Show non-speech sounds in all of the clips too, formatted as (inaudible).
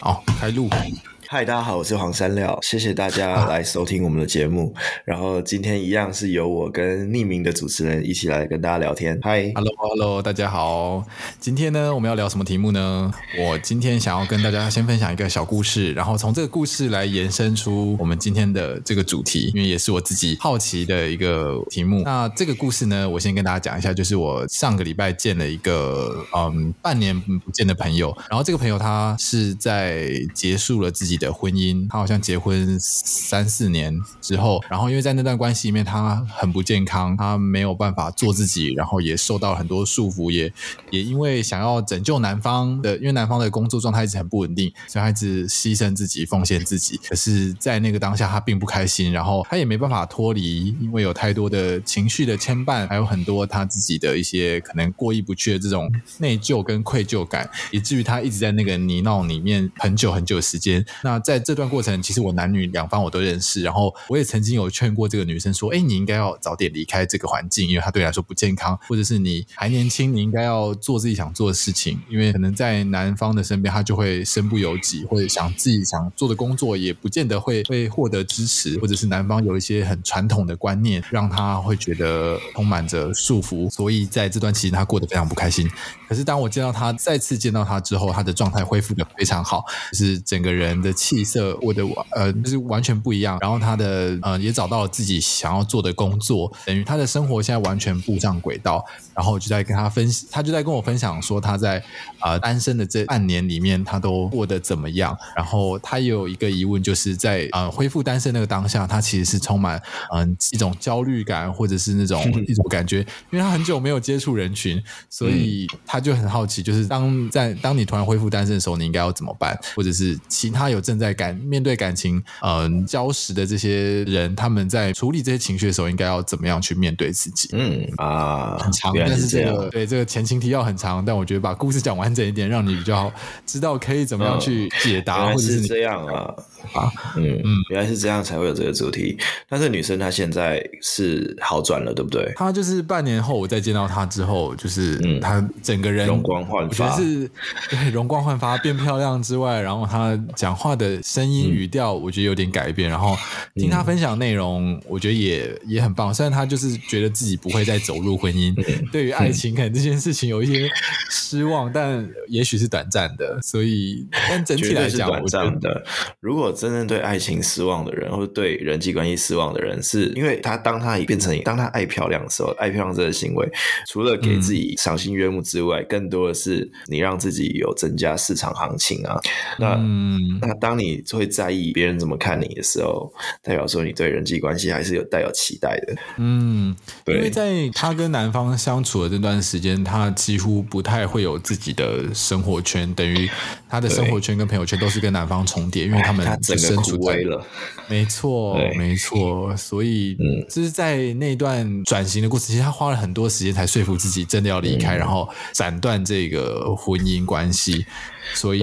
好，开录。嗨，大家好，我是黄山料，谢谢大家来收听我们的节目。啊、然后今天一样是由我跟匿名的主持人一起来跟大家聊天。嗨，Hello，Hello，大家好。今天呢，我们要聊什么题目呢？我今天想要跟大家先分享一个小故事，然后从这个故事来延伸出我们今天的这个主题，因为也是我自己好奇的一个题目。那这个故事呢，我先跟大家讲一下，就是我上个礼拜见了一个嗯半年不见的朋友，然后这个朋友他是在结束了自己的婚姻，他好像结婚三四年之后，然后因为在那段关系里面，他很不健康，他没有办法做自己，然后也受到很多束缚，也也因为想要拯救男方的，因为男方的工作状态一直很不稳定，所以他一直牺牲自己，奉献自己。可是，在那个当下，他并不开心，然后他也没办法脱离，因为有太多的情绪的牵绊，还有很多他自己的一些可能过意不去的这种内疚跟愧疚感，以至于他一直在那个泥淖里面很久很久时间。那在这段过程，其实我男女两方我都认识，然后我也曾经有劝过这个女生说：“哎，你应该要早点离开这个环境，因为她对你来说不健康，或者是你还年轻，你应该要做自己想做的事情，因为可能在男方的身边，他就会身不由己，或者想自己想做的工作，也不见得会会获得支持，或者是男方有一些很传统的观念，让他会觉得充满着束缚，所以在这段期间他过得非常不开心。可是当我见到他再次见到他之后，他的状态恢复得非常好，就是整个人的气色。”我的呃，就是完全不一样。然后他的呃，也找到了自己想要做的工作，等于他的生活现在完全步上轨道。然后就在跟他分析，他就在跟我分享说他在呃单身的这半年里面，他都过得怎么样。然后他也有一个疑问，就是在呃恢复单身那个当下，他其实是充满嗯、呃、一种焦虑感，或者是那种 (laughs) 一种感觉，因为他很久没有接触人群，所以他就很好奇，就是当在当你突然恢复单身的时候，你应该要怎么办？或者是其他有正在感面对感情嗯礁石的这些人，他们在处理这些情绪的时候，应该要怎么样去面对自己？嗯啊，很长。但是这个对这个前情提要很长，但我觉得把故事讲完整一点，让你比较知道可以怎么样去解答，嗯、或者是这样啊。啊，嗯嗯，原来是这样才会有这个主题。但是女生她现在是好转了，对不对？她就是半年后我再见到她之后，就是她整个人容光焕发，我觉得是对容光焕发变漂亮之外，然后她讲话的声音语调，我觉得有点改变。然后听他分享内容，我觉得也也很棒。虽然他就是觉得自己不会再走入婚姻，对于爱情可能这件事情有一些失望，但也许是短暂的。所以，但整体来讲，我觉得如果真正对爱情失望的人，或者对人际关系失望的人，是因为他当他变成当他爱漂亮的时候，爱漂亮这个行为，除了给自己赏心悦目之外，嗯、更多的是你让自己有增加市场行情啊。那、嗯、那当你会在意别人怎么看你的时候，代表说你对人际关系还是有带有期待的。嗯，对，因为在他跟男方相处的这段时间，他几乎不太会有自己的生活圈，等于他的生活圈跟朋友圈都是跟男方重叠，因为他们。整个枯萎了，没错，没错，所以，嗯，就是在那段转型的过程，其实他花了很多时间才说服自己真的要离开，嗯、然后斩断这个婚姻关系。所以，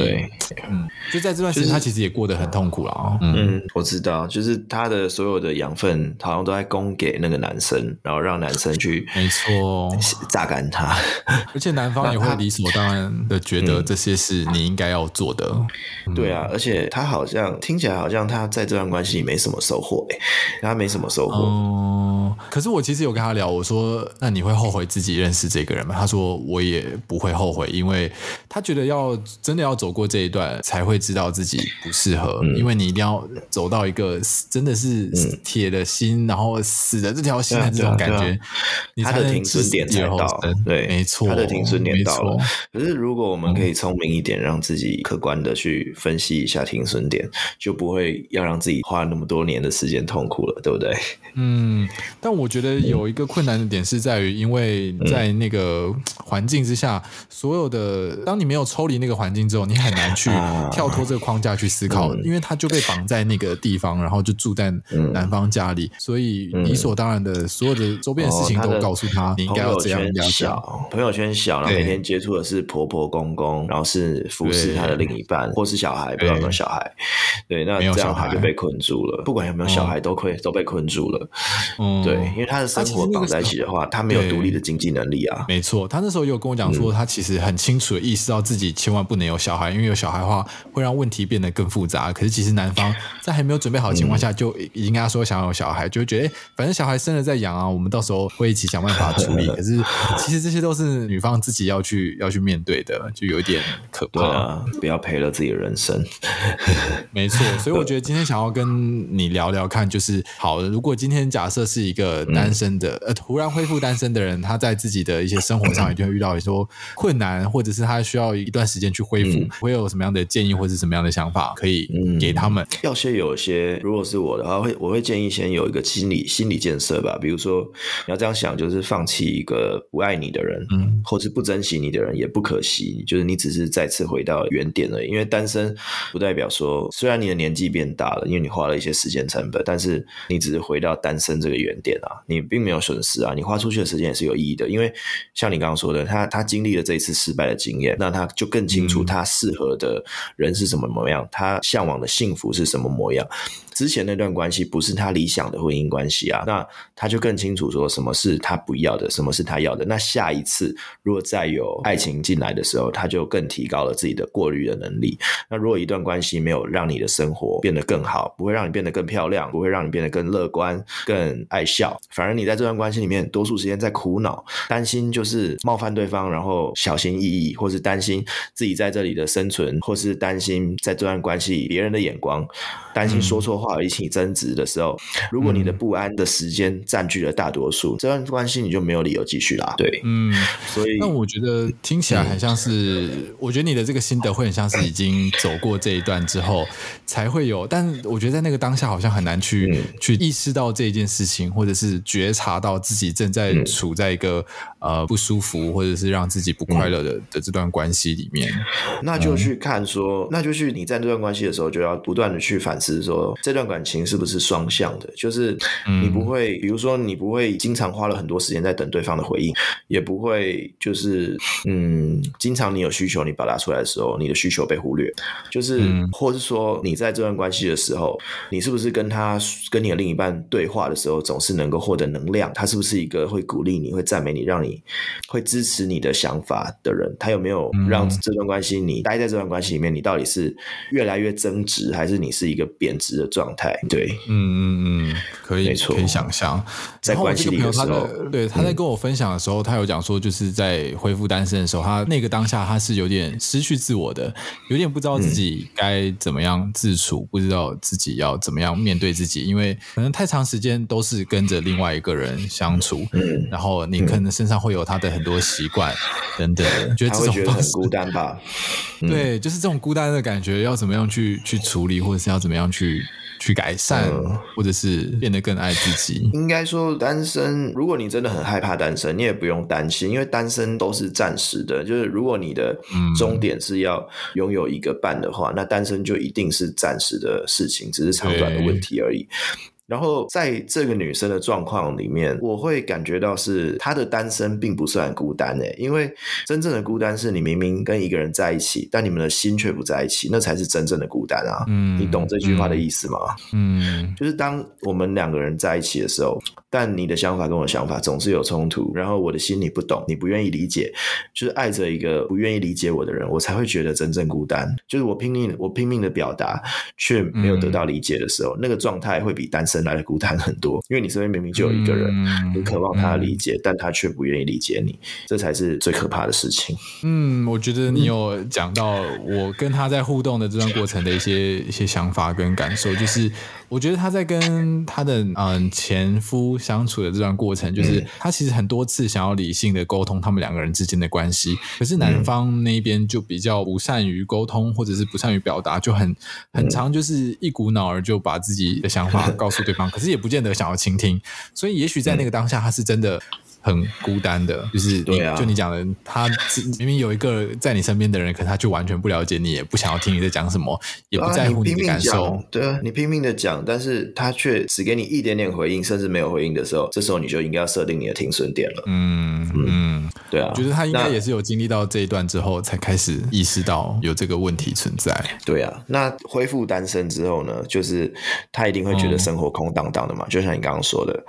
嗯，就在这段时间，他其实也过得很痛苦了啊。嗯，我知道，就是他的所有的养分好像都在供给那个男生，然后让男生去，没错，榨干他。而且男方也会理所当然的觉得这些是你应该要做的。(laughs) 对啊，而且他好像听起来好像他在这段关系里没什么收获，哎，他没什么收获。哦，可是我其实有跟他聊，我说：“那你会后悔自己认识这个人吗？”他说：“我也不会后悔，因为他觉得要真。”真的要走过这一段，才会知道自己不适合。嗯、因为你一定要走到一个真的是铁的心，嗯、然后死的这条心的这种感觉，他的停损点才到。对，没错，他的停损点到了。可是如果我们可以聪明一点，让自己客观的去分析一下停损点，就不会要让自己花那么多年的时间痛苦了，对不对？嗯，但我觉得有一个困难的点是在于，因为在那个环境之下，所有的当你没有抽离那个环境。之后，你很难去跳脱这个框架去思考，因为他就被绑在那个地方，然后就住在男方家里，所以理所当然的所有的周边的事情都告诉他，你应该要这样。小朋友圈小，然后每天接触的是婆婆公公，然后是服侍他的另一半，或是小孩，不知道有没有小孩。对，那这样他就被困住了。不管有没有小孩，都会都被困住了。嗯对，因为他的生活绑在一起的话，他没有独立的经济能力啊。没错，他那时候有跟我讲说，他其实很清楚的意识到自己千万不能。能有小孩，因为有小孩的话会让问题变得更复杂。可是其实男方在还没有准备好的情况下，就已经跟他说想要有小孩，就会觉得哎，反正小孩生了再养啊，我们到时候会一起想办法处理。可是 (laughs) 其实这些都是女方自己要去要去面对的，就有一点可怕。啊，不要赔了自己的人生。(laughs) 没错，所以我觉得今天想要跟你聊聊看，就是好，如果今天假设是一个单身的，呃，突然恢复单身的人，他在自己的一些生活上一定会遇到一些困难，或者是他需要一段时间去恢复，会有什么样的建议或者是什么样的想法可以给他们？要先有一些，如果是我的话，会我会建议先有一个心理心理建设吧，比如说你要这样想，就是放弃一个不爱你的人，嗯，或是不珍惜你的人也不可惜，就是你只是再次回到原点了，因为单身不代表说，虽然你的年纪变大了，因为你花了一些时间成本，但是你只是回到单身这个原点啊，你并没有损失啊，你花出去的时间也是有意义的，因为像你刚刚说的，他他经历了这一次失败的经验，那他就更清楚他适合的人人是什么模样，他向往的幸福是什么模样。之前那段关系不是他理想的婚姻关系啊，那他就更清楚说什么是他不要的，什么是他要的。那下一次如果再有爱情进来的时候，他就更提高了自己的过滤的能力。那如果一段关系没有让你的生活变得更好，不会让你变得更漂亮，不会让你变得更乐观、更爱笑，反而你在这段关系里面多数时间在苦恼、担心，就是冒犯对方，然后小心翼翼，或是担心自己在这里的生存，或是担心在这段关系别人的眼光，担心说错话。而引起争执的时候，如果你的不安的时间占据了大多数，嗯、这段关系你就没有理由继续啦。对，嗯，所以那我觉得听起来很像是，嗯、我觉得你的这个心得会很像是已经走过这一段之后才会有，但我觉得在那个当下好像很难去、嗯、去意识到这一件事情，或者是觉察到自己正在处在一个、嗯、呃不舒服或者是让自己不快乐的、嗯、的这段关系里面。那就去看说，嗯、那就去你在这段关系的时候就要不断的去反思说这段感情是不是双向的？就是你不会，嗯、比如说你不会经常花了很多时间在等对方的回应，也不会就是嗯，经常你有需求你表达出来的时候，你的需求被忽略，就是，嗯、或是说你在这段关系的时候，你是不是跟他跟你的另一半对话的时候，总是能够获得能量？他是不是一个会鼓励你、会赞美你、让你会支持你的想法的人？他有没有让这段关系你待在这段关系里面，你到底是越来越增值，还是你是一个贬值的状态？对，嗯嗯嗯，可以，没错，可以想象。在关系里的时候，对他在跟我分享的时候，嗯、他有讲说，就是在恢复单身的时候，他那个当下他是有点失去自我的，有点不知道自己该怎么样自处，嗯、不知道自己要怎么样面对自己，因为可能太长时间都是跟着另外一个人相处，嗯，然后你可能身上会有他的很多习惯 (laughs) 等等，嗯、觉得这种觉得很孤单吧？(laughs) 对，就是这种孤单的感觉，要怎么样去去处理，或者是要怎么样去。去改善，或者是变得更爱自己。应该说，单身，如果你真的很害怕单身，你也不用担心，因为单身都是暂时的。就是如果你的终点是要拥有一个伴的话，嗯、那单身就一定是暂时的事情，只是长短的问题而已。然后在这个女生的状况里面，我会感觉到是她的单身并不算孤单诶，因为真正的孤单是你明明跟一个人在一起，但你们的心却不在一起，那才是真正的孤单啊！嗯，你懂这句话的意思吗？嗯，就是当我们两个人在一起的时候，但你的想法跟我的想法总是有冲突，然后我的心你不懂，你不愿意理解，就是爱着一个不愿意理解我的人，我才会觉得真正孤单。就是我拼命我拼命的表达，却没有得到理解的时候，那个状态会比单身来的孤单很多，因为你身边明明就有一个人，你渴望他的理解，但他却不愿意理解你，这才是最可怕的事情。嗯，我觉得你有讲到我跟他在互动的这段过程的一些一些想法跟感受，就是。我觉得他在跟他的嗯前夫相处的这段过程，就是他其实很多次想要理性的沟通他们两个人之间的关系，可是男方那边就比较不善于沟通，或者是不善于表达，就很很长就是一股脑儿就把自己的想法告诉对方，可是也不见得想要倾听，所以也许在那个当下他是真的。很孤单的，就是对啊，就你讲的，他明明有一个在你身边的人，可他就完全不了解你，也不想要听你在讲什么，也不在乎你的感受。啊、对啊，你拼命的讲，但是他却只给你一点点回应，甚至没有回应的时候，这时候你就应该要设定你的停损点了。嗯嗯，嗯对啊，我觉得他应该也是有经历到这一段之后，才开始意识到有这个问题存在。对啊，那恢复单身之后呢，就是他一定会觉得生活空荡荡的嘛，嗯、就像你刚刚说的。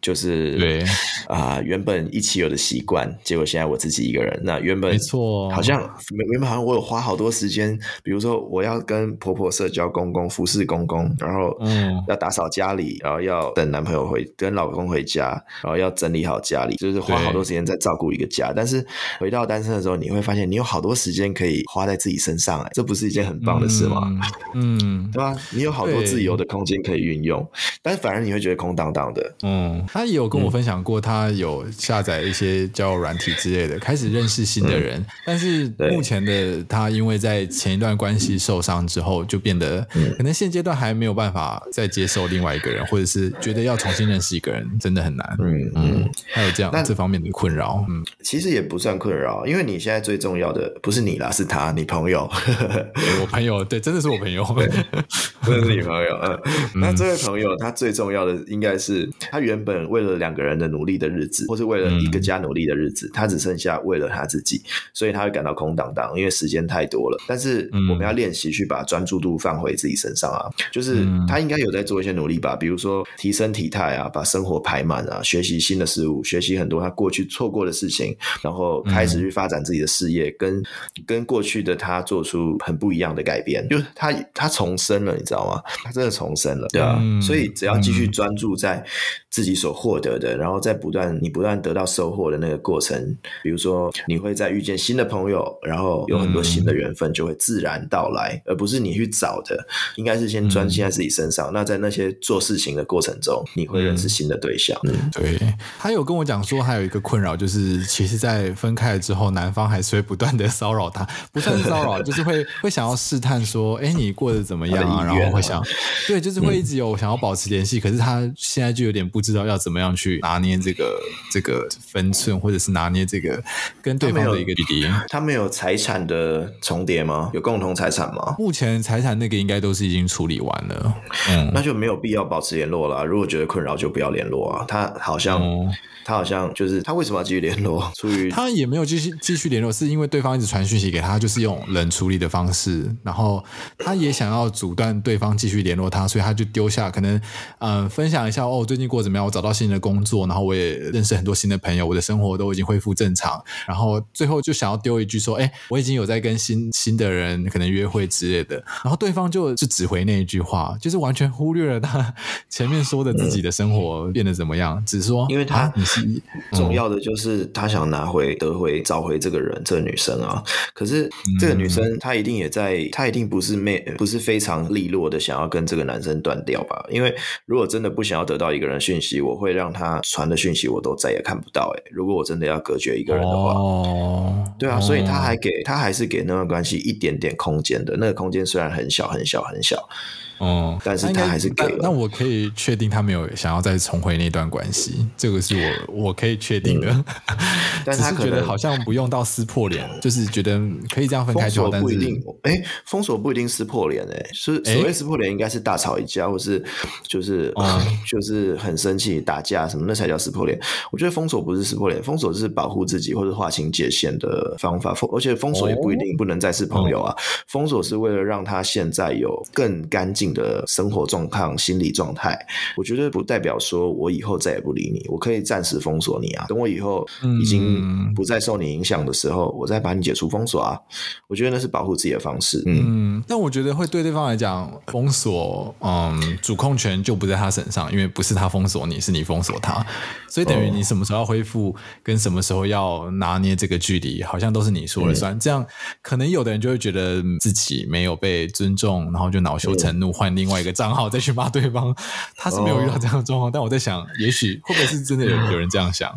就是对啊、呃，原本一起有的习惯，结果现在我自己一个人。那原本没错，好像原本好像我有花好多时间，比如说我要跟婆婆社交公公、服侍公公，然后嗯，要打扫家里，然后要等男朋友回，跟老公回家，然后要整理好家里，就是花好多时间在照顾一个家。但是回到单身的时候，你会发现你有好多时间可以花在自己身上，哎，这不是一件很棒的事吗？嗯，(laughs) 嗯对吧？你有好多自由的空间可以运用，但是反而你会觉得空荡荡的，嗯。他也有跟我分享过，他有下载一些交友软体之类的，开始认识新的人。但是目前的他，因为在前一段关系受伤之后，就变得可能现阶段还没有办法再接受另外一个人，或者是觉得要重新认识一个人真的很难。嗯嗯，还有这样这方面的困扰。嗯，其实也不算困扰，因为你现在最重要的不是你啦，是他，你朋友。我朋友，对，真的是我朋友，(laughs) 真的是你朋友。嗯，那这位朋友他最重要的应该是他原本。为了两个人的努力的日子，或是为了一个家努力的日子，嗯、他只剩下为了他自己，所以他会感到空荡荡，因为时间太多了。但是我们要练习去把专注度放回自己身上啊，就是他应该有在做一些努力吧，比如说提升体态啊，把生活排满啊，学习新的事物，学习很多他过去错过的事情，然后开始去发展自己的事业，跟跟过去的他做出很不一样的改变，就是他他重生了，你知道吗？他真的重生了，对啊，嗯、所以只要继续专注在自己所获得的，然后在不断你不断得到收获的那个过程，比如说你会在遇见新的朋友，然后有很多新的缘分就会自然到来，而不是你去找的，应该是先专心在自己身上。那在那些做事情的过程中，你会认识新的对象。嗯，对。他有跟我讲说，还有一个困扰就是，其实，在分开了之后，男方还是会不断的骚扰他，不算是骚扰，(laughs) 就是会会想要试探说，哎，你过得怎么样啊？然后会想，对，就是会一直有想要保持联系，可是他现在就有点不知道要怎么样去拿捏这个这个分寸，或者是拿捏这个跟对方的一个距离。他们有财产的重叠吗？有共同财产吗？目前财产那个应该都是已经处理完了，嗯，那就没有必要保持联络了。如果觉得困扰，就不要联络啊。他好像。嗯他好像就是他为什么要继续联络？(laughs) 出于他也没有继续继续联络，是因为对方一直传讯息给他，就是用冷处理的方式。然后他也想要阻断对方继续联络他，所以他就丢下可能嗯、呃、分享一下哦，最近过得怎么样？我找到新的工作，然后我也认识很多新的朋友，我的生活都已经恢复正常。然后最后就想要丢一句说：“哎，我已经有在跟新新的人可能约会之类的。”然后对方就就只回那一句话，就是完全忽略了他 (laughs) 前面说的自己的生活变得怎么样，嗯、只说因为他。啊重要的就是他想拿回、得回、找回这个人，这个女生啊。可是这个女生她一定也在，她一定不是没不是非常利落的想要跟这个男生断掉吧？因为如果真的不想要得到一个人讯息，我会让他传的讯息我都再也看不到。哎，如果我真的要隔绝一个人的话，哦，对啊，所以他还给他还是给那段关系一点点空间的。那个空间虽然很小很小很小。哦，但是他还是给了。那我可以确定他没有想要再重回那段关系，这个是我我可以确定的。嗯、(laughs) 但是他可能觉得好像不用到撕破脸，就是觉得可以这样分开就好。不一定，哎、欸，封锁不一定撕破脸，哎，是所谓撕破脸应该是大吵一架，或是就是、嗯、(laughs) 就是很生气打架什么，那才叫撕破脸。我觉得封锁不是撕破脸，封锁是保护自己或者划清界限的方法。封而且封锁也不一定不能再是朋友啊，哦、封锁是为了让他现在有更干净的生活状况、心理状态，我觉得不代表说我以后再也不理你，我可以暂时封锁你啊。等我以后已经不再受你影响的时候，嗯、我再把你解除封锁啊。我觉得那是保护自己的方式。嗯，嗯，但我觉得会对对方来讲，封锁，嗯，主控权就不在他身上，因为不是他封锁你，是你封锁他，所以等于你什么时候要恢复，跟什么时候要拿捏这个距离，好像都是你说了算。嗯、这样可能有的人就会觉得自己没有被尊重，然后就恼羞成怒，换另外一个账号再去骂对方，他是没有遇到这样的状况，但我在想，也许会不会是真的有 (laughs) 有人这样想？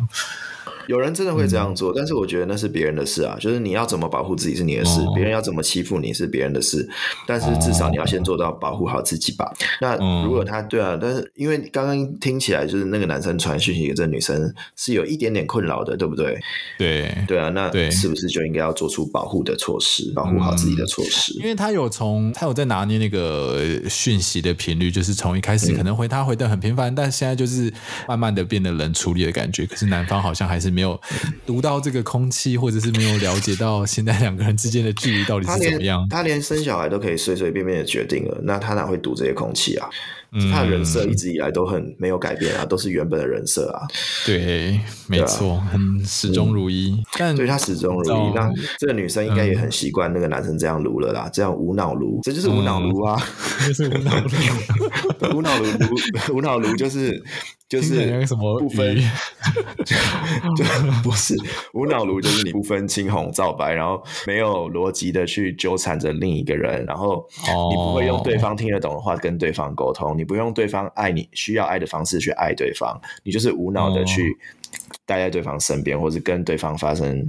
有人真的会这样做，嗯、但是我觉得那是别人的事啊。就是你要怎么保护自己是你的事，别、哦、人要怎么欺负你是别人的事。但是至少你要先做到保护好自己吧。哦、那如果他对啊，但是因为刚刚听起来就是那个男生传讯息给这个女生是有一点点困扰的，对不对？对对啊，那是不是就应该要做出保护的措施，保护好自己的措施？因为他有从他有在拿捏那个讯息的频率，就是从一开始可能回他回的很频繁，嗯、但现在就是慢慢的变得冷处理的感觉。可是男方好像还是。没有读到这个空气，或者是没有了解到现在两个人之间的距离到底是怎么样。他连，生小孩都可以随随便便的决定了，那他哪会读这些空气啊？他的人设一直以来都很没有改变啊，都是原本的人设啊。对，没错，很、啊、始终如一。嗯、但对他始终如一，那这个女生应该也很习惯那个男生这样撸了啦，这样无脑撸，这就是无脑撸啊，这是无脑卢，无脑卢，无脑卢就是。就是不分，(laughs) 就，就不是无脑卢，就是你不分青红皂白，然后没有逻辑的去纠缠着另一个人，然后你不会用对方听得懂的话跟对方沟通，你不用对方爱你需要爱的方式去爱对方，你就是无脑的去。待在对方身边，或是跟对方发生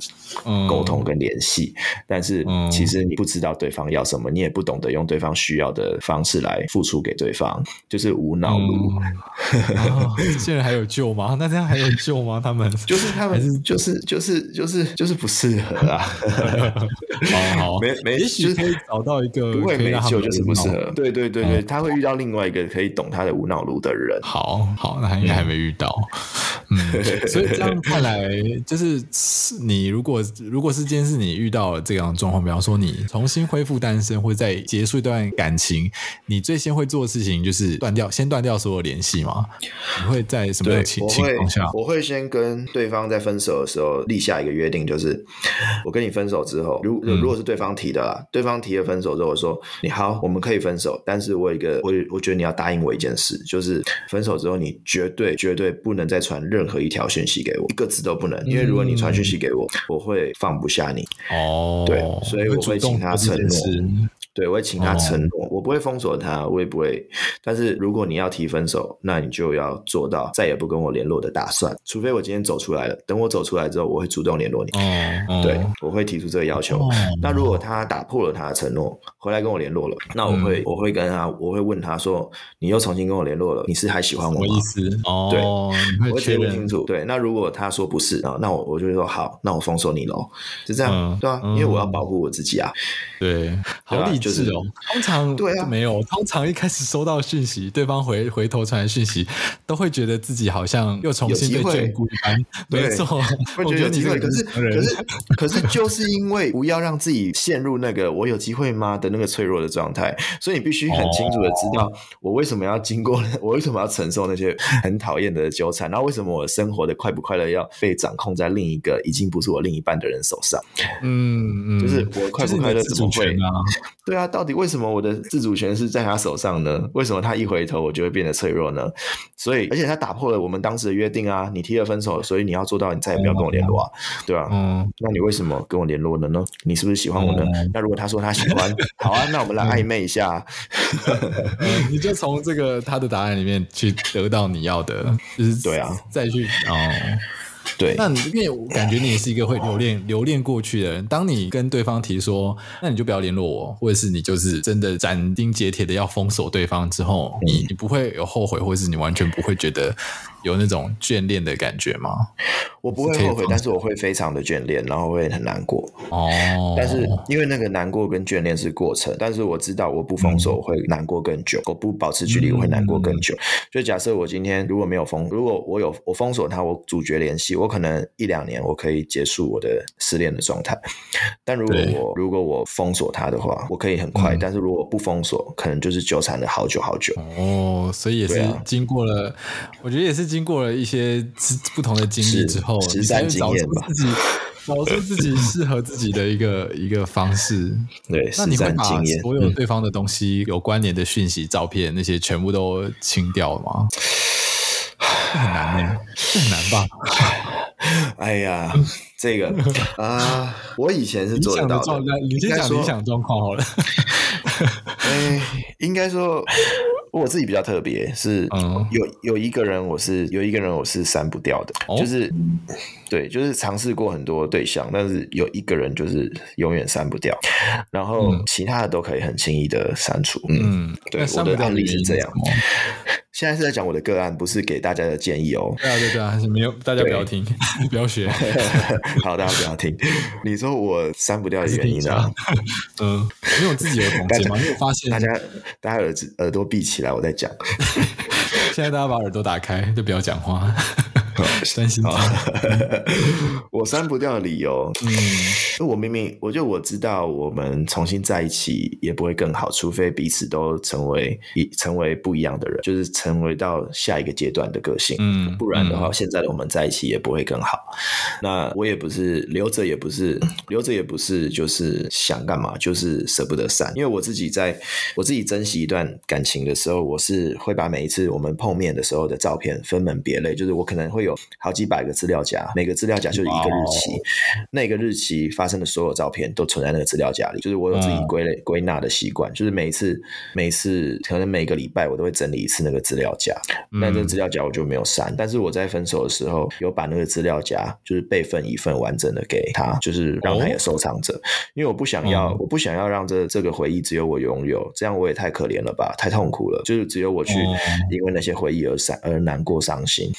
沟通跟联系，嗯、但是其实你不知道对方要什么，你也不懂得用对方需要的方式来付出给对方，就是无脑路。(laughs) 现在还有救吗？(laughs) 那这样还有救吗？他们就是他们是就是就是就是就是不适合啊。好，(laughs) 好，没没，也许可以找到一个不会没救，就是不适合。对对对对，他会遇到另外一个可以懂他的无脑路的人。好好，那他应该还没遇到。嗯，所以。这样看来，就是你如果如果是今天是你遇到了这样的状况，比方说你重新恢复单身，或者再结束一段感情，你最先会做的事情就是断掉，先断掉所有联系吗？你会在什么情情况下？我会先跟对方在分手的时候立下一个约定，就是我跟你分手之后，如如果是对方提的啦，嗯、对方提了分手之后，我说你好，我们可以分手，但是我有一个我我觉得你要答应我一件事，就是分手之后你绝对绝对不能再传任何一条讯息给我。一个字都不能，因为如果你传讯息给我，嗯、我会放不下你。哦，对，所以我会请他承诺。对，我会请他承诺，哦、我不会封锁他，我也不会。但是如果你要提分手，那你就要做到再也不跟我联络的打算，除非我今天走出来了。等我走出来之后，我会主动联络你。哦，对，我会提出这个要求。哦、那如果他打破了他的承诺，回来跟我联络了，那我会、嗯、我会跟他，我会问他说：“你又重新跟我联络了，你是还喜欢我吗？”意思？哦，对，我会确认清楚。对，那如果他说不是啊，那我我就会说好，那我封锁你喽。是这样，嗯、对啊，因为我要保护我自己啊。对，好理智哦。通常对啊，没有。通常一开始收到讯息，对方回回头传讯息，都会觉得自己好像又重新被眷顾一般。(laughs) 没错，会觉得有机会。可是可是可是，就是因为不要让自己陷入那个“我有机会吗”的那个脆弱的状态，所以你必须很清楚的知道，我为什么要经过，(laughs) 我为什么要承受那些很讨厌的纠缠，然后为什么我生活的快不快乐要被掌控在另一个已经不是我另一半的人手上。嗯嗯，就是我快不快乐怎么会？对啊，到底为什么我的自主权是在他手上呢？为什么他一回头我就会变得脆弱呢？所以，而且他打破了我们当时的约定啊！你提了分手，所以你要做到，你再也不要跟我联络啊，对吧？嗯，那你为什么跟我联络了呢？你是不是喜欢我呢？嗯、那如果他说他喜欢，好啊，那我们来暧昧一下，嗯、(laughs) 你就从这个他的答案里面去得到你要的，就是对啊，再去哦。对，那你因为我感觉你也是一个会留恋留恋过去的人。当你跟对方提说，那你就不要联络我，或者是你就是真的斩钉截铁的要封锁对方之后，你你不会有后悔，或者是你完全不会觉得。有那种眷恋的感觉吗？我不会后悔，但是我会非常的眷恋，然后会很难过。哦，但是因为那个难过跟眷恋是过程，但是我知道我不封锁我会难过更久，我不保持距离我会难过更久。就假设我今天如果没有封，如果我有我封锁他，我主角联系，我可能一两年我可以结束我的失恋的状态。但如果我如果我封锁他的话，我可以很快。但是如果不封锁，可能就是纠缠了好久好久。哦，所以也是经过了，我觉得也是。经过了一些不同的经历之后，实战经验吧，找出自己 (laughs) 找出自己适合自己的一个 (laughs) 一个方式。对，那你会把所有对方的东西、有关联的讯息、照片那些全部都清掉吗？这很难呢，这很难吧？(sighs) 哎呀，这个啊，我以前是做得到的。你先讲理想状况好了。(laughs) 哎，应该说。我自己比较特别，是有有一个人，我是有一个人，我是删不掉的，哦、就是对，就是尝试过很多对象，但是有一个人就是永远删不掉，然后其他的都可以很轻易的删除。嗯，对，我的案例是这样。现在是在讲我的个案，不是给大家的建议哦。对啊，对对啊，还是没有，大家不要听，(laughs) 不要学。(laughs) 好，大家不要听。你说我删不掉的原因呢？嗯，因为我自己有统计嘛，因为我发现大家大家耳耳朵闭起来，我在讲。(laughs) 现在大家把耳朵打开，就不要讲话。担心他。(laughs) 我删不掉的理由，嗯，我明明我就我知道，我们重新在一起也不会更好，除非彼此都成为一成为不一样的人，就是成为到下一个阶段的个性。嗯，不然的话，嗯、现在的我们在一起也不会更好。那我也不是留着，也不是留着，也不是就是想干嘛，就是舍不得删。因为我自己在我自己珍惜一段感情的时候，我是会把每一次我们碰面的时候的照片分门别类，就是我可能会有好几百个资料夹，每个资料夹就是一个日期，那个日期发生的所有照片都存在那个资料夹里。就是我有自己归类归纳的习惯，就是每一次每一次可能每个礼拜我都会整理一次那个资料夹，那这个资料夹我就没有删。但是我在分手的时候有把那个资料夹就是备份一份完整的给他，就是让他也收藏着，因为我不想要我不想要让这这个回忆只有我拥有，这样我也太可怜了吧，太痛苦了，就是只有我去因为那些回忆而伤而难过伤心。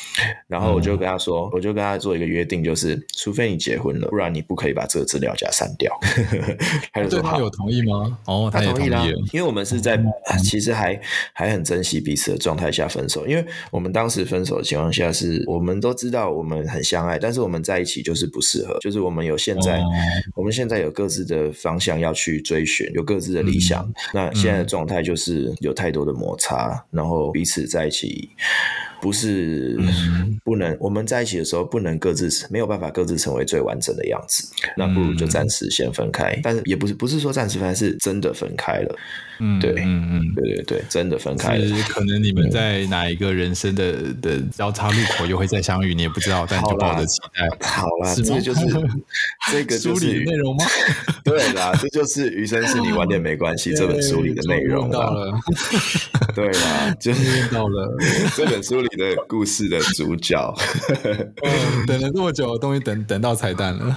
然后我就跟他说，我就跟他做一个约定，就是除非你结婚了，不然你不可以把这个资料夹删掉。(laughs) 他就说好，他有同意吗？哦，他同意啦，因为我们是在其实还还很珍惜彼此的状态下分手，因为我们当时分手的情况下是我们都知道我们很相爱，但是我们在一起就是不适合，就是我们有现在我们现在有各自的方向要去追寻，有各自的理想。那现在的状态就是有太多的摩擦，然后彼此在一起。不是不能，我们在一起的时候不能各自没有办法各自成为最完整的样子，那不如就暂时先分开。但是也不是不是说暂时分开，是真的分开了。嗯，对，嗯嗯，对对对，真的分开了。可能你们在哪一个人生的的交叉路口又会再相遇，你也不知道，但就抱着期待。好啦，这就是这个就是 (laughs) 内容吗？(laughs) 对啦，这就是《余生是你 (laughs) 晚点没关系》这本书里的内容了。对啦，就是到了这本书里。的故事的主角，嗯，等了这么久，终于等等到彩蛋了。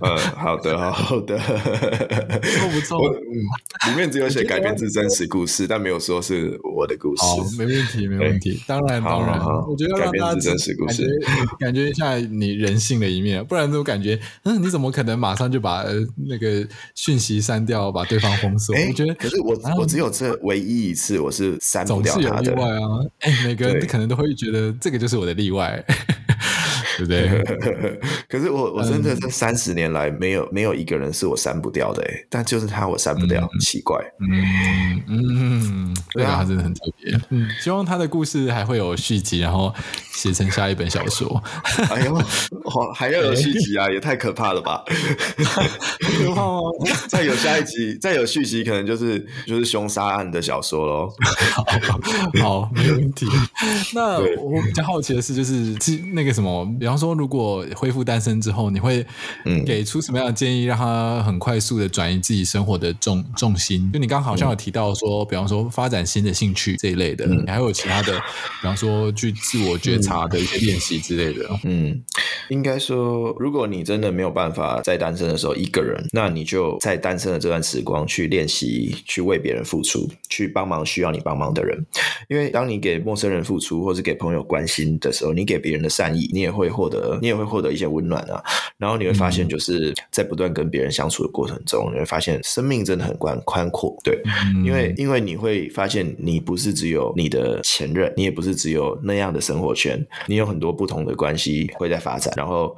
嗯，好的，好的，不错不错。嗯，里面只有写改编自真实故事，但没有说是我的故事。好，没问题，没问题。当然，当然，我觉得让大家真实故事，(laughs) 感觉一下你人性的一面，不然就感觉，嗯，你怎么可能马上就把那个讯息删掉，把对方封锁？我觉得，可是我我只有这唯一一次，我是删不掉他的。总是有例外啊，哎，每个人可能都。会觉得这个就是我的例外，对不对？(laughs) 可是我我真的这三十年来没有没有一个人是我删不掉的，但就是他我删不掉，嗯、奇怪。嗯嗯，对啊，他真的很特别。嗯，希望他的故事还会有续集，然后写成下一本小说。(laughs) 哎呦，还要有续集啊，也太可怕了吧！可怕吗？(laughs) 再有下一集，再有续集，可能就是就是凶杀案的小说喽。好，好，没问题。那我比较好奇的是，就是那个什么，比方说，如果恢复单身之后，你会给出什么样的建议，让他很快速的转移自己生活的重重心？就你刚好像有提到说，比方说发展新的兴趣这一类的，你还有其他的，比方说去自我觉察的一些练习之类的。嗯，应该说，如果你真的没有办法在单身的时候一个人，那你就在单身的这段时光去练习，去为别人付出，去帮忙需要你帮忙的人。因为当你给陌生人付出，或是给朋友关心的时候，你给别人的善意，你也会获得，你也会获得一些温暖啊。然后你会发现，就是在不断跟别人相处的过程中，你会发现生命真的很宽宽阔。对，因为因为你会发现，你不是只有你的前任，你也不是只有那样的生活圈，你有很多不同的关系会在发展，然后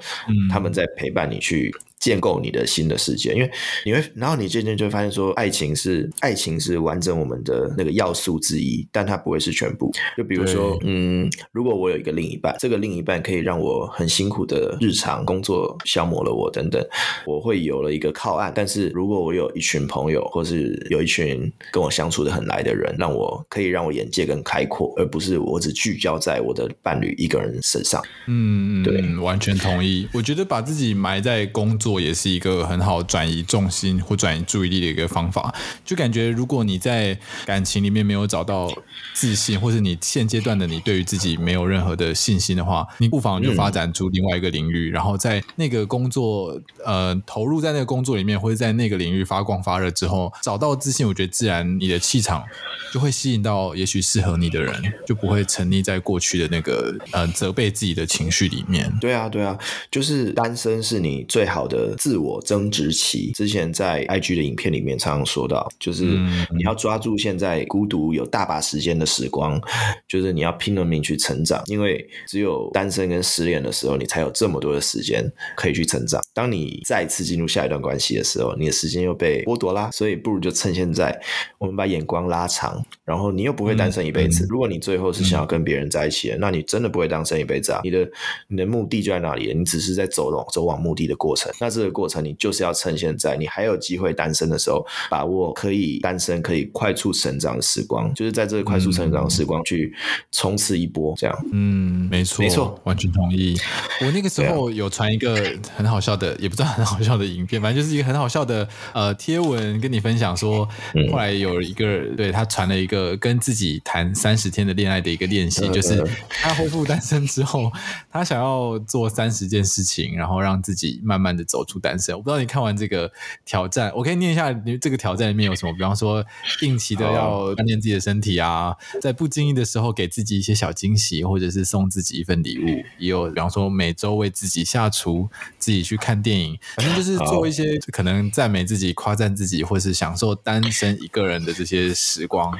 他们在陪伴你去。建构你的新的世界，因为你会，然后你渐渐就会发现说，爱情是爱情是完整我们的那个要素之一，但它不会是全部。就比如说，嗯，如果我有一个另一半，这个另一半可以让我很辛苦的日常工作消磨了我等等，我会有了一个靠岸。但是如果我有一群朋友，或是有一群跟我相处的很来的人，让我可以让我眼界更开阔，而不是我只聚焦在我的伴侣一个人身上。嗯，对，完全同意。我觉得把自己埋在工作。也是一个很好转移重心或转移注意力的一个方法。就感觉，如果你在感情里面没有找到自信，或是你现阶段的你对于自己没有任何的信心的话，你不妨就发展出另外一个领域，嗯、然后在那个工作呃投入在那个工作里面，或者在那个领域发光发热之后，找到自信，我觉得自然你的气场就会吸引到也许适合你的人，就不会沉溺在过去的那个呃责备自己的情绪里面。对啊，对啊，就是单身是你最好的。的自我增值期。之前在 IG 的影片里面常常说到，就是你要抓住现在孤独有大把时间的时光，(laughs) 就是你要拼了命去成长，因为只有单身跟失恋的时候，你才有这么多的时间可以去成长。当你再次进入下一段关系的时候，你的时间又被剥夺啦，所以不如就趁现在，我们把眼光拉长，然后你又不会单身一辈子。如果你最后是想要跟别人在一起的，那你真的不会单身一辈子啊！你的你的目的就在那里，你只是在走走往目的的过程。那这个过程，你就是要趁现在你还有机会单身的时候，把握可以单身、可以快速成长的时光，就是在这个快速成长的时光去冲刺一波，这样。嗯，没错，没错，完全同意。(laughs) 我那个时候有传一个很好笑的，也不知道很好笑的影片，反正就是一个很好笑的呃贴文，跟你分享说，后来有一个对他传了一个跟自己谈三十天的恋爱的一个练习，就是他恢复单身之后，他想要做三十件事情，然后让自己慢慢的走出单身。我不知道你看完这个挑战，我可以念一下你这个挑战里面有什么，比方说定期的要锻炼自己的身体啊，在不经意的时候给自己一些小惊喜，或者是送自己一份礼物，也有比方说每周为自己下厨，自己去看电影，反正就是做一些可能赞美自己、夸赞自己，或是享受单身一个人的这些时光。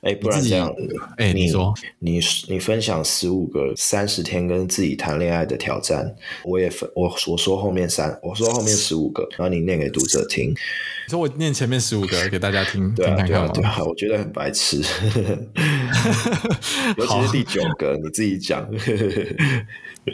哎，不然这样，哎，你说，你你分享十五个三十天跟自己谈恋爱的挑战，我也分我我说后面三，我说后面十五个，然后你念给读者听。你说我念前面十五个给大家听，对啊，听看看对啊，对啊，我觉得很白痴，(laughs) 尤其是第九个，(laughs) 你自己讲。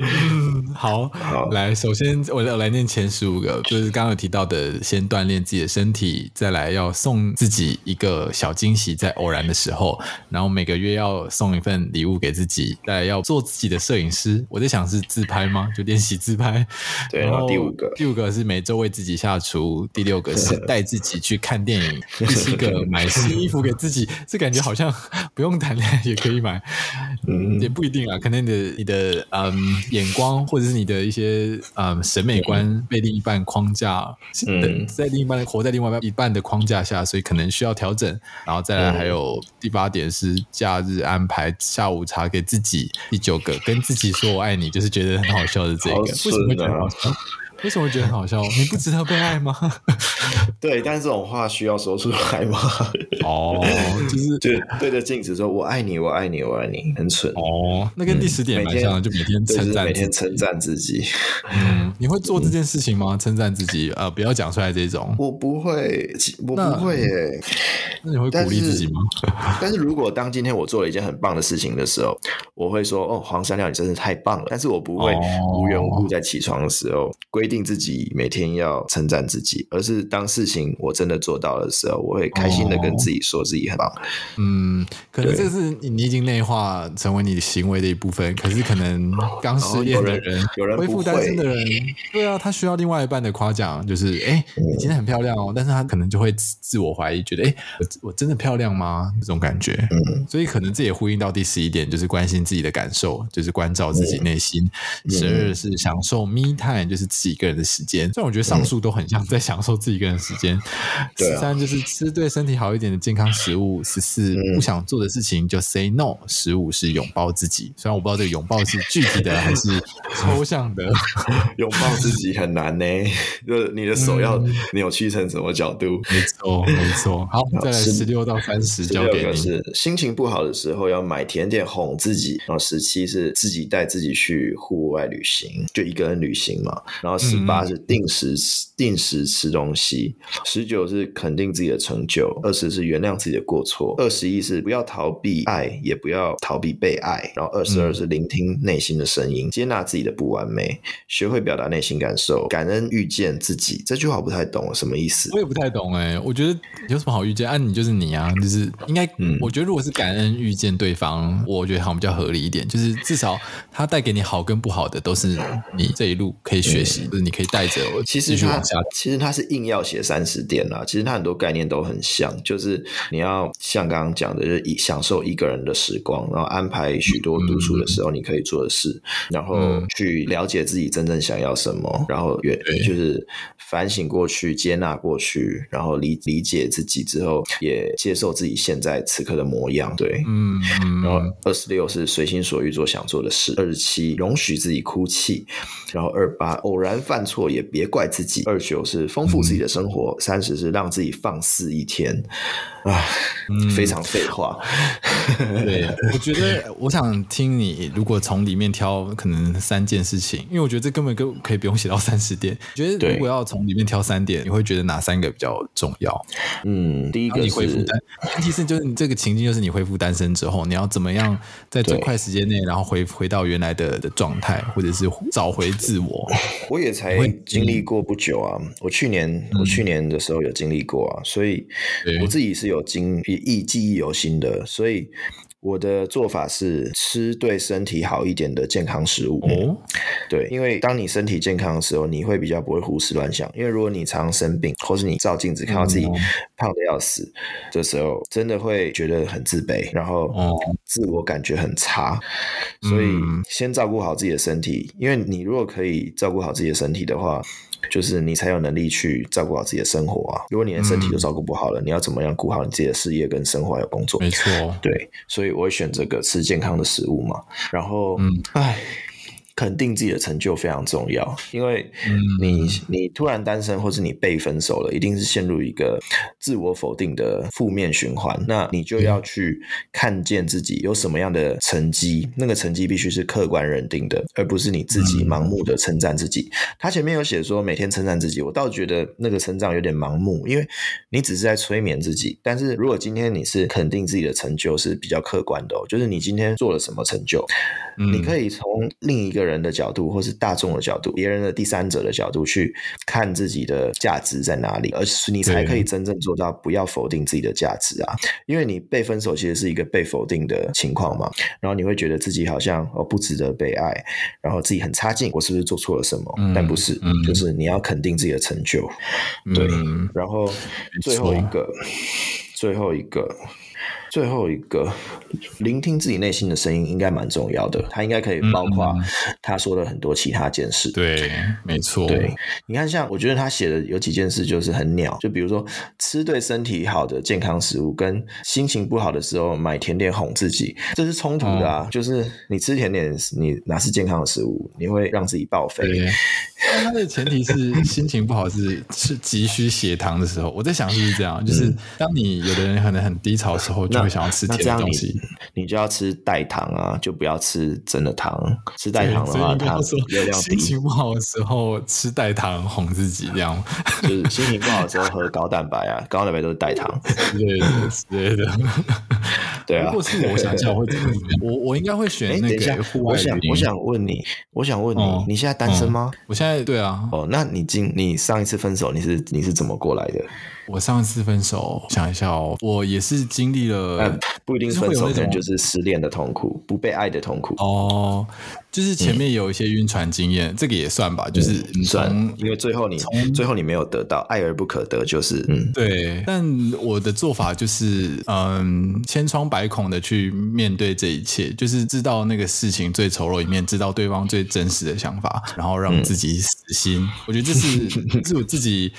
嗯，(laughs) 好，好，来，首先我要来念前十五个，就是刚刚有提到的，先锻炼自己的身体，再来要送自己一个小惊喜，在偶然的时候，然后每个月要送一份礼物给自己，再来要做自己的摄影师。我在想是自拍吗？就练习自拍。对，然后第五个，第五个是每周为自己下厨，第六个是 (laughs) 带自己去看电影，第七个买新衣服给自己，这感觉好像不用谈恋爱也可以买，嗯，也不一定啊，可能你的你的嗯。眼光或者是你的一些呃审美观被另一半框架，嗯，在另一半活在另外一半的框架下，所以可能需要调整。然后再来还有第八点是假日安排下午茶给自己。第九个跟自己说我爱你，就是觉得很好笑的这个，为什么会觉得很好笑？为什么会觉得很好笑？(laughs) 你不值得被爱吗？(laughs) 对，但是这种话需要说出来吗？哦，(laughs) 就是就对着镜子说“我爱你，我爱你，我爱你”，很蠢哦。那跟第十点蛮像的，就每天称赞，每天称赞自己。嗯，你会做这件事情吗？称赞自己？啊，不要讲出来这种。我不会，我不会耶。那你会鼓励自己吗？但是如果当今天我做了一件很棒的事情的时候，我会说：“哦，黄山料，你真是太棒了。”但是我不会无缘无故在起床的时候规定。定自己每天要称赞自己，而是当事情我真的做到的时候，我会开心的跟自己说自己很棒。哦、嗯，可能这是你已经内化成为你的行为的一部分。可是可能刚失恋的人，哦、有人恢复单身的人，对啊，他需要另外一半的夸奖，就是哎、欸，你今天很漂亮哦。但是他可能就会自我怀疑，觉得哎、欸，我我真的漂亮吗？这种感觉。嗯，所以可能这也呼应到第十一点，就是关心自己的感受，就是关照自己内心。十二、嗯、是享受 me time，就是自己。个人的时间，虽然我觉得上述都很像在享受自己个人时间。(laughs) 十三、嗯、就是吃对身体好一点的健康食物。十四、嗯、不想做的事情就 say no。十五是拥抱自己，虽然我不知道这个拥抱是具体的还是 (laughs) 抽象的。拥抱自己很难呢，(laughs) 就是你的手要扭曲成什么角度？没错，没错。好，再来十六到三十，交给你。是心情不好的时候要买甜点哄自己。然后十七是自己带自己去户外旅行，就一个人旅行嘛。然后。十八是定时吃定时吃东西，十九是肯定自己的成就，二十是原谅自己的过错，二十一是不要逃避爱，也不要逃避被爱，然后二十二是聆听内心的声音，接纳自己的不完美，学会表达内心感受，感恩遇见自己。这句话我不太懂什么意思，我也不太懂哎、欸，我觉得有什么好遇见？啊，你就是你啊，就是应该，嗯，我觉得如果是感恩遇见对方，我觉得好像比较合理一点，就是至少他带给你好跟不好的都是你这一路可以学习。嗯你可以带着我继续其实他是硬要写三十点啦。其实他很多概念都很像，就是你要像刚刚讲的，就是以享受一个人的时光，然后安排许多读书的时候你可以做的事，嗯、然后去了解自己真正想要什么，然后也就是反省过去，接纳过去，然后理理解自己之后，也接受自己现在此刻的模样。对，嗯，然后二十六是随心所欲做想做的事，二十七容许自己哭泣，然后二八偶然。犯错也别怪自己。二九是丰富自己的生活，三十是让自己放肆一天。啊，嗯、非常废话。对，我觉得我想听你，如果从里面挑可能三件事情，因为我觉得这根本就可以不用写到三十点。觉得如果要从里面挑三点，你会觉得哪三个比较重要？嗯，第一个是，你恢复单，其实就是你这个情境，就是你恢复单身之后，你要怎么样在最快时间内，然后回回到原来的的状态，或者是找回自我。我也才经历过不久啊，我去年我去年的时候有经历过啊，所以我自己是有。经忆记忆犹新的，所以我的做法是吃对身体好一点的健康食物。哦，对，因为当你身体健康的时候，你会比较不会胡思乱想。因为如果你常常生病，或是你照镜子看到自己胖的要死，这时候真的会觉得很自卑，然后自我感觉很差。所以先照顾好自己的身体，因为你如果可以照顾好自己的身体的话。就是你才有能力去照顾好自己的生活啊！如果你连身体都照顾不好了，嗯、你要怎么样顾好你自己的事业跟生活还有工作？没错，对，所以我会选这个吃健康的食物嘛。然后，嗯，唉。肯定自己的成就非常重要，因为你你突然单身，或是你被分手了，一定是陷入一个自我否定的负面循环。那你就要去看见自己有什么样的成绩，那个成绩必须是客观认定的，而不是你自己盲目的称赞自己。他前面有写说每天称赞自己，我倒觉得那个成长有点盲目，因为你只是在催眠自己。但是如果今天你是肯定自己的成就是比较客观的哦，就是你今天做了什么成就，你可以从另一个人的角度，或是大众的角度，别人的第三者的角度去看自己的价值在哪里，而是你才可以真正做到不要否定自己的价值啊。因为你被分手其实是一个被否定的情况嘛，然后你会觉得自己好像哦不值得被爱，然后自己很差劲，我是不是做错了什么？嗯、但不是，嗯、就是你要肯定自己的成就。嗯、对，然后最后一个，最后一个。最后一个，聆听自己内心的声音应该蛮重要的。他应该可以包括他说的很多其他件事。对，没错。对，你看，像我觉得他写的有几件事就是很鸟，就比如说吃对身体好的健康食物，跟心情不好的时候买甜点哄自己，这是冲突的啊。嗯、就是你吃甜点，你哪是健康的食物？你会让自己爆肥。他的前提是心情不好是是急需血糖的时候。我在想是不是这样？就是当你有的人可能很低潮的时候，就会想要吃甜的东西，你，你就要吃代糖啊，就不要吃真的糖。吃代糖的话，它热量低。心情不好的时候吃代糖哄自己，这样就是心情不好的时候喝高蛋白啊，高蛋白都是代糖之类的之类的。对啊，如果是我想讲，我会 (laughs) 我我应该会选那个户外。我想我想问你，我想问你，你现在单身吗？我现在。对啊，哦，那你今你上一次分手，你是你是怎么过来的？我上一次分手，想一下哦，我也是经历了，不一定分手，可能就是失恋的痛苦，不被爱的痛苦。哦，就是前面有一些晕船经验，这个也算吧，就是算，因为最后你最后你没有得到，爱而不可得，就是嗯，对。但我的做法就是，嗯，千疮百孔的去面对这一切，就是知道那个事情最丑陋一面，知道对方最真实的想法，然后让自己死心。我觉得这是 (laughs) 是我自己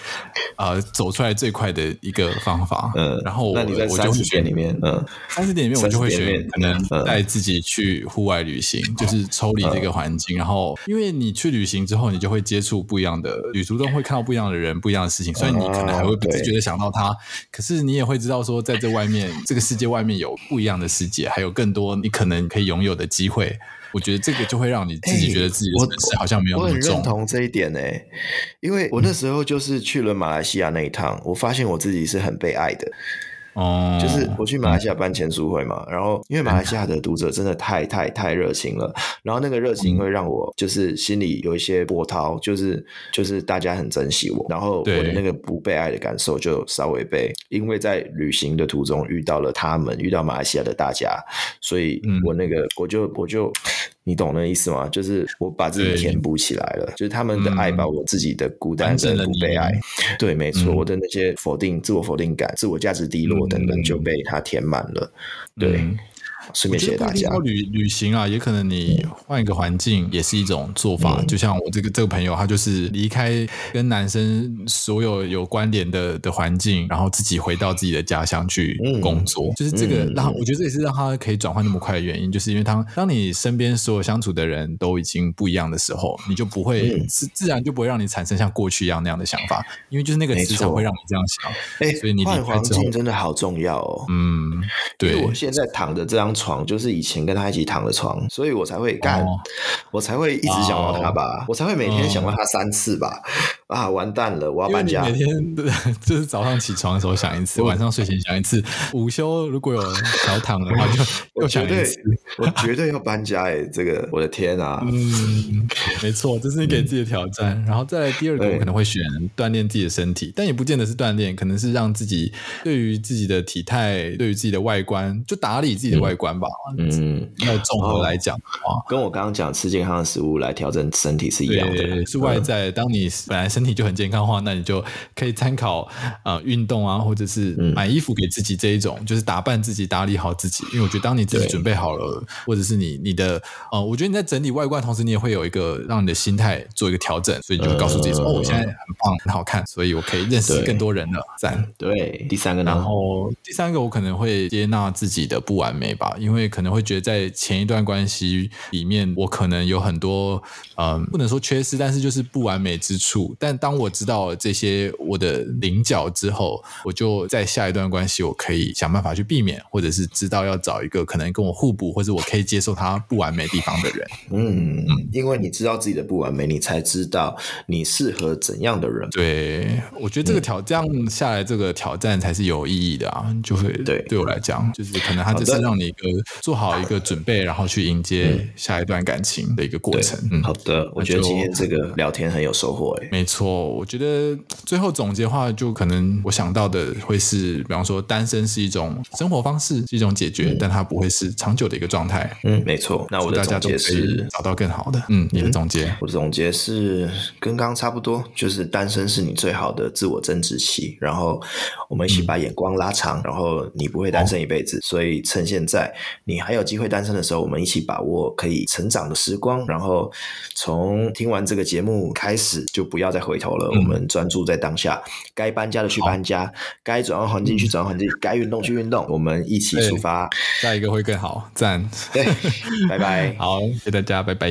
呃走出来最。快的一个方法，嗯，然后我我就选里面，嗯，三十点里面我就会选可能带自己去户外旅行，就是抽离这个环境，然后因为你去旅行之后，你就会接触不一样的旅途中会看到不一样的人，不一样的事情，所以你可能还会不自觉的想到他，可是你也会知道说，在这外面这个世界外面有不一样的世界，还有更多你可能可以拥有的机会。我觉得这个就会让你自己觉得自己好像没有那么重。我很认同这一点呢，因为我那时候就是去了马来西亚那一趟，我发现我自己是很被爱的。哦，就是我去马来西亚办签书会嘛，然后因为马来西亚的读者真的太太太热情了，然后那个热情会让我就是心里有一些波涛，就是就是大家很珍惜我，然后我的那个不被爱的感受就稍微被，因为在旅行的途中遇到了他们，遇到马来西亚的大家，所以我那个我就我就。你懂那意思吗？就是我把自己填补起来了，就是他们的爱把我自己的孤单的不被爱，(laughs) 对，没错，我的那些否定、自我否定感、自我价值低落等等就被他填满了。对，顺便谢谢大家。旅旅行啊，也可能你换一个环境也是一种做法。嗯、就像我这个这个朋友，他就是离开跟男生所有有关联的的环境，然后自己回到自己的家乡去工作。嗯、就是这个让我觉得这也是让他可以转换那么快的原因，就是因为当当你身边所有相处的人都已经不一样的时候，你就不会自、嗯、自然就不会让你产生像过去一样那样的想法，因为就是那个磁场会让你这样想。哎，所以你离开之后真的好重要哦。嗯，对。我现在躺着这张床就是以前跟他一起躺的床，所以我才会干，哦、我才会一直想到他吧，哦、我才会每天想到他三次吧。哦、啊，完蛋了，我要搬家。每天 (laughs) 就是早上起床的时候想一次，晚上睡前想一次，午休如果有小躺的话就 (laughs) 又想一次。我绝对要搬家哎，这个我的天啊！(laughs) 嗯，没错，这是你给自己的挑战。嗯、然后再来第二个，我可能会选锻炼自己的身体，但也不见得是锻炼，可能是让自己对于自己的体态、对于自己的外观，就打理自己的外观吧。嗯，要综合来讲的话，跟我刚刚讲吃健康的食物来调整身体是一样的。对，是外在。当你本来身体就很健康的话，那你就可以参考啊、呃、运动啊，或者是买衣服给自己这一种，就是打扮自己、打理好自己。因为我觉得，当你自己准备好了，或者是你你的呃，我觉得你在整理外观同时，你也会有一个让你的心态做一个调整，所以你就会告诉自己说：“呃、哦，我现在很棒，很好看，所以我可以认识更多人了。”赞。对，第三个呢，然后第三个我可能会接纳自己的不完美吧，因为可能会觉得在前一段关系里面，我可能有很多嗯、呃，不能说缺失，但是就是不完美之处。但当我知道这些我的棱角之后，我就在下一段关系，我可以想办法去避免，或者是知道要找一个可能跟我互补，或者我可以接受他不完美地方的人。嗯嗯，因为你知道自己的不完美，你才知道你适合怎样的人。对，我觉得这个挑、嗯、这样下来，这个挑战才是有意义的啊！就会对对我来讲，就是可能他只是让你一个做好一个准备，然后去迎接下一段感情的一个过程。嗯，好的，我觉得今天这个聊天很有收获。哎，没错，我觉得最后总结的话，就可能我想到的会是，比方说，单身是一种生活方式，是一种解决，嗯、但它不会是长久的一个状态。嗯，没错。那我的总结是找到更好的。嗯，你的总结？我的总结是跟刚刚差不多，就是单身是你最好的自我增值期。然后我们一起把眼光拉长，嗯、然后你不会单身一辈子，哦、所以趁现在你还有机会单身的时候，我们一起把握可以成长的时光。然后从听完这个节目开始，就不要再回头了。嗯、我们专注在当下，该搬家的去搬家，该转换环境去转换环境，嗯、该运动去运动。我们一起出发，下一个会更好。赞，对，拜拜。(laughs) 好，谢谢大家，拜拜。